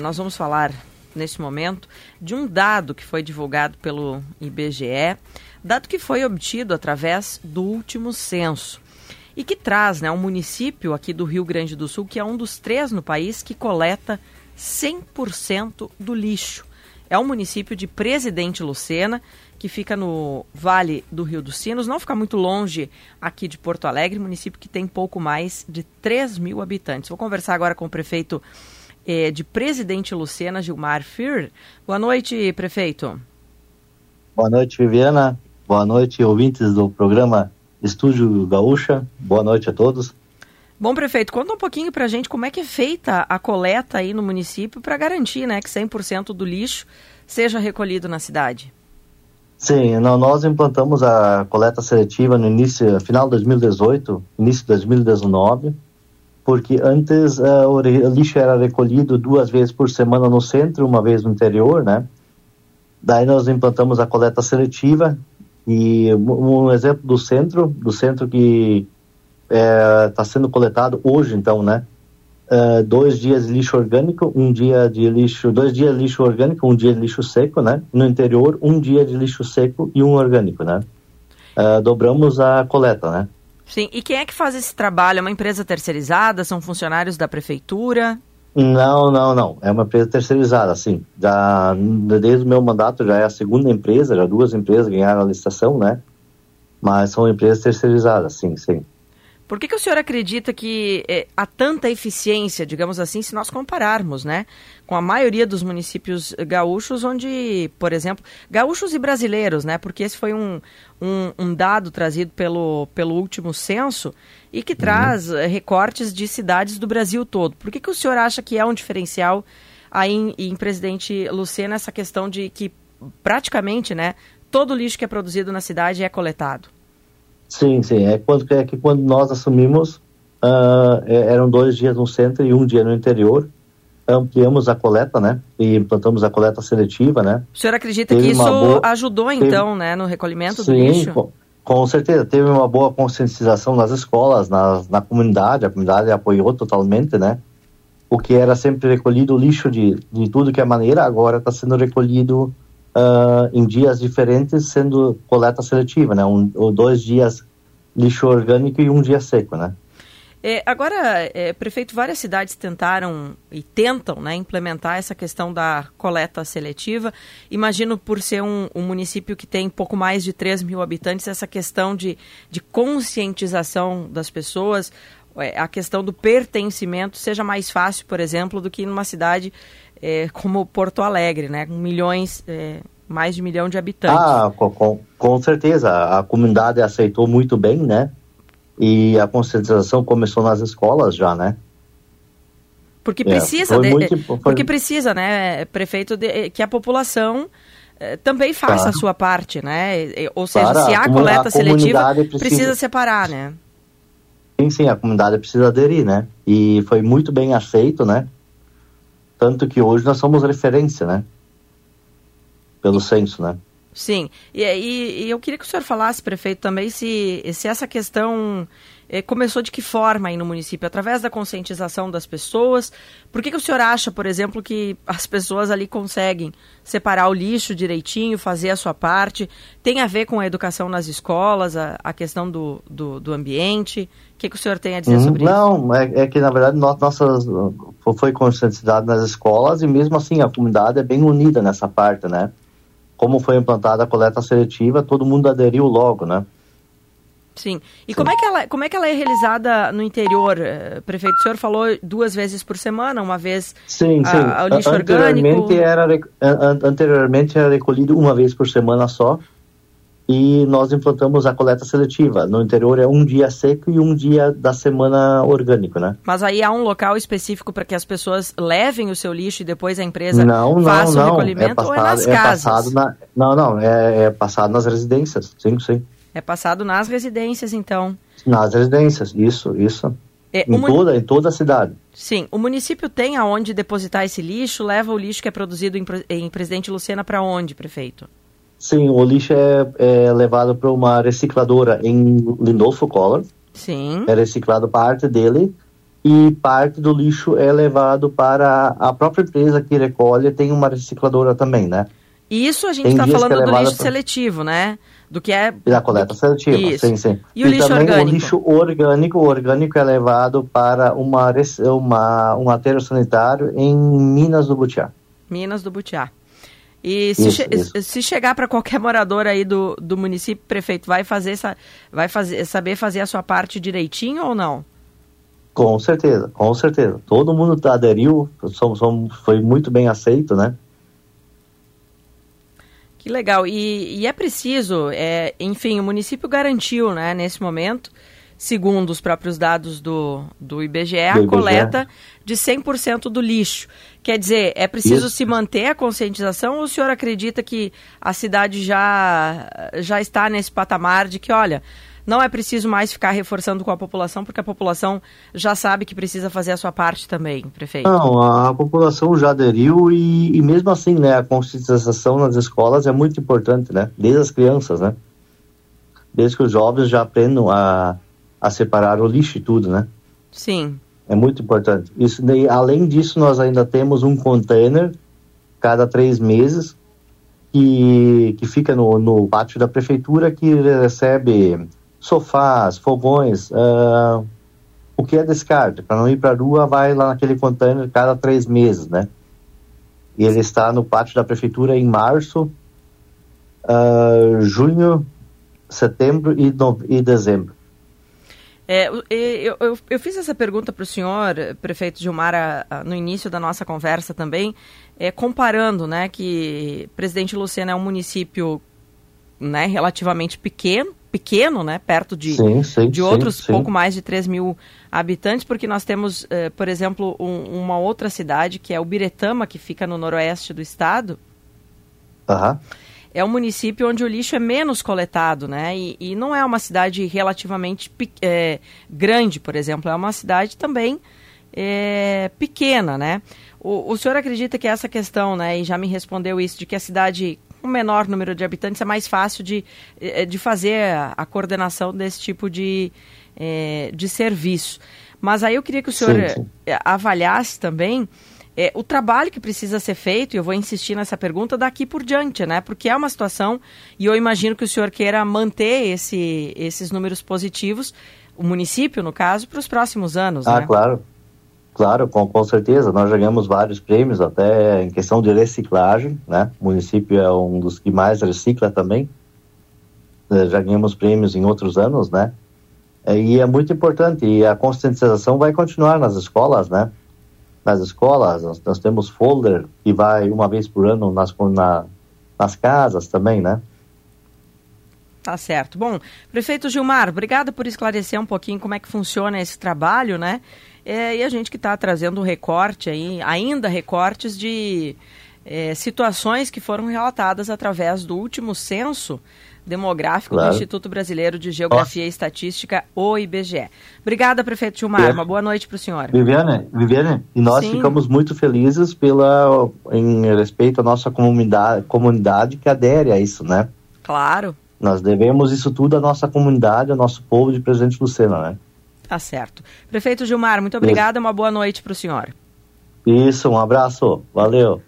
Nós vamos falar nesse momento de um dado que foi divulgado pelo IBGE, dado que foi obtido através do último censo e que traz né, um município aqui do Rio Grande do Sul, que é um dos três no país que coleta 100% do lixo. É um município de Presidente Lucena, que fica no Vale do Rio dos Sinos, não fica muito longe aqui de Porto Alegre, município que tem pouco mais de 3 mil habitantes. Vou conversar agora com o prefeito é, de Presidente Lucena, Gilmar Fir. Boa noite, prefeito. Boa noite, Viviana. Boa noite, ouvintes do programa Estúdio Gaúcha. Boa noite a todos. Bom, prefeito, conta um pouquinho para a gente como é que é feita a coleta aí no município para garantir né, que 100% do lixo seja recolhido na cidade. Sim, nós implantamos a coleta seletiva no início, final de 2018, início de 2019 porque antes uh, o lixo era recolhido duas vezes por semana no centro, uma vez no interior, né? Daí nós implantamos a coleta seletiva e um exemplo do centro, do centro que está é, sendo coletado hoje, então, né? Uh, dois dias de lixo orgânico, um dia de lixo, dois dias de lixo orgânico, um dia de lixo seco, né? No interior, um dia de lixo seco e um orgânico, né? Uh, dobramos a coleta, né? Sim, e quem é que faz esse trabalho? É uma empresa terceirizada? São funcionários da prefeitura? Não, não, não. É uma empresa terceirizada, sim. Já, desde o meu mandato já é a segunda empresa, já duas empresas ganharam a licitação, né? Mas são empresas terceirizadas, sim, sim. Por que, que o senhor acredita que é, há tanta eficiência, digamos assim, se nós compararmos, né, com a maioria dos municípios gaúchos, onde, por exemplo, gaúchos e brasileiros, né, porque esse foi um, um, um dado trazido pelo, pelo último censo e que uhum. traz uhum. recortes de cidades do Brasil todo. Por que, que o senhor acha que é um diferencial aí em, em Presidente Lucena essa questão de que praticamente, né, todo o lixo que é produzido na cidade é coletado? Sim, sim. É, quando, é que quando nós assumimos, uh, eram dois dias no centro e um dia no interior. Ampliamos a coleta, né? E implantamos a coleta seletiva, né? O senhor acredita Teve que isso boa... ajudou, então, Teve... né? No recolhimento sim, do lixo? Com, com certeza. Teve uma boa conscientização nas escolas, na, na comunidade. A comunidade apoiou totalmente, né? O que era sempre recolhido lixo de, de tudo que é maneira, agora está sendo recolhido uh, em dias diferentes, sendo coleta seletiva, né? Um, ou dois dias lixo orgânico e um dia seco, né? É, agora, é, prefeito, várias cidades tentaram e tentam né, implementar essa questão da coleta seletiva. Imagino, por ser um, um, município que tem pouco mais de 3 mil habitantes, essa questão de, de conscientização das pessoas, é, a questão do pertencimento seja mais fácil, por exemplo, do que numa cidade é, como Porto Alegre, né, com milhões, é, mais de um milhão de habitantes. Ah, com, com certeza. A comunidade aceitou muito bem, né? E a conscientização começou nas escolas já, né? Porque é, precisa, é, de, muito, foi... porque precisa, né, prefeito, de, que a população eh, também faça claro. a sua parte, né? Ou seja, Para, se há coleta seletiva, precisa... precisa separar, né? Sim, sim, a comunidade precisa aderir, né? E foi muito bem aceito, né? Tanto que hoje nós somos referência, né? Pelo censo, né? Sim, e, e, e eu queria que o senhor falasse, prefeito, também se, se essa questão eh, começou de que forma aí no município? Através da conscientização das pessoas? Por que, que o senhor acha, por exemplo, que as pessoas ali conseguem separar o lixo direitinho, fazer a sua parte? Tem a ver com a educação nas escolas, a, a questão do, do, do ambiente? O que, que, o senhor tem a dizer sobre não, isso? Não, é, é, que na verdade nossas, foi conscientizado nas escolas e mesmo assim a comunidade é bem unida nessa parte, né? Como foi implantada a coleta seletiva, todo mundo aderiu logo, né? Sim. E Sim. Como, é que ela, como é que ela é realizada no interior, eh, prefeito? O senhor falou duas vezes por semana, uma vez sim, a, sim. ao lixo anteriormente orgânico? Era, anteriormente era recolhido uma vez por semana só, e nós implantamos a coleta seletiva. No interior é um dia seco e um dia da semana orgânico, né? Mas aí há um local específico para que as pessoas levem o seu lixo e depois a empresa não, faça não, o recolhimento é passado, ou é nas é casas? Passado na, não, não, é, é passado nas residências, sim, sim. É passado nas residências, então. Nas residências, isso, isso. É, em, toda, em toda a cidade. Sim. O município tem aonde depositar esse lixo? Leva o lixo que é produzido em, em Presidente Lucena para onde, prefeito? Sim, o lixo é, é levado para uma recicladora em Lindolfo Collor. Sim. É reciclado parte dele. e parte do lixo é levado para a própria empresa que recolhe, tem uma recicladora também, né? E isso a gente está falando é do lixo pra... seletivo, né? Do que é... Da coleta seletiva, isso. sim, sim. E, e o lixo também orgânico? o lixo orgânico, o orgânico é levado para uma, uma, um aterro sanitário em Minas do Butiá. Minas do Butiá. E se, isso, che isso. se chegar para qualquer morador aí do, do município, prefeito, vai fazer essa, vai fazer, saber fazer a sua parte direitinho ou não? Com certeza, com certeza. Todo mundo tá, aderiu, somos, somos, foi muito bem aceito, né? Que legal. E, e é preciso, é, enfim, o município garantiu, né, nesse momento, segundo os próprios dados do, do IBGE, do a IBGE. coleta de 100% do lixo. Quer dizer, é preciso Isso. se manter a conscientização ou o senhor acredita que a cidade já, já está nesse patamar de que, olha, não é preciso mais ficar reforçando com a população, porque a população já sabe que precisa fazer a sua parte também, prefeito. Não, a, população já aderiu e, e, mesmo assim, né, a conscientização nas escolas é muito importante, né, desde as crianças, né, desde que os jovens já aprendam a, a separar o lixo e tudo, né. Sim. É muito importante. Isso, além disso, nós ainda temos um container cada três meses que, que fica no, no pátio da prefeitura que recebe sofás, fogões, uh, o que é descarte. Para não ir para a rua, vai lá naquele container cada três meses, né? E ele está no pátio da prefeitura em março, uh, junho, setembro e, no, e dezembro. É, eu, eu, eu, fiz essa pergunta para o senhor, prefeito Gilmar, a, a, no início da nossa conversa também, é, comparando né, que Presidente Lucena é um município né, relativamente pequeno, pequeno, né, perto de, sim, sim, de outros sim, pouco mais de 3 mil habitantes, porque nós temos, eh, por exemplo, um, uma outra cidade, que é o Biretama, que fica no noroeste do estado. Uhum. É um município onde o lixo é menos coletado, né? E, e não é uma cidade relativamente é, grande, por exemplo, é uma cidade também é, pequena, né? O, o senhor acredita que essa questão, né, e já me respondeu isso, de que a cidade com menor número de habitantes é mais fácil de, eh, de fazer a, coordenação desse tipo de, é, de serviço. Mas aí eu queria que o senhor sim, sim. Avaliasse também é, o trabalho que precisa ser feito, e eu vou insistir nessa pergunta daqui por diante, né? Porque é uma situação, e eu imagino que o senhor queira manter esse, esses números positivos, o município, no caso, para os próximos anos. Ah, né? claro. Claro, com, com certeza. Nós já ganhamos vários prêmios, até em questão de reciclagem, né? O município é um dos que mais recicla também. Eh, já ganhamos prêmios em outros anos, né? Eh, e é muito importante. E a conscientização vai continuar nas escolas, né? Nas escolas, nós, nós temos folder que vai uma vez por ano nas, na, nas casas também, né? Tá certo. Bom, prefeito Gilmar, obrigado por esclarecer um pouquinho como é que funciona esse trabalho, né? É, e a gente que está trazendo um recorte aí, ainda recortes de é, situações que foram relatadas através do último censo demográfico claro. do Instituto Brasileiro de Geografia Nossa. e Estatística, o IBGE. Obrigada, prefeito Gilmar. É. Uma boa noite para o senhor. Viviane, Viviane, e nós Sim. ficamos muito felizes pela, em respeito à nossa comunidade, comunidade que adere a isso, né? Claro. Nós devemos isso tudo à nossa comunidade, ao nosso povo de Presidente Lucena, né? Tá certo. Prefeito Gilmar, muito obrigada. Uma boa noite para o senhor. Isso, um abraço. Valeu.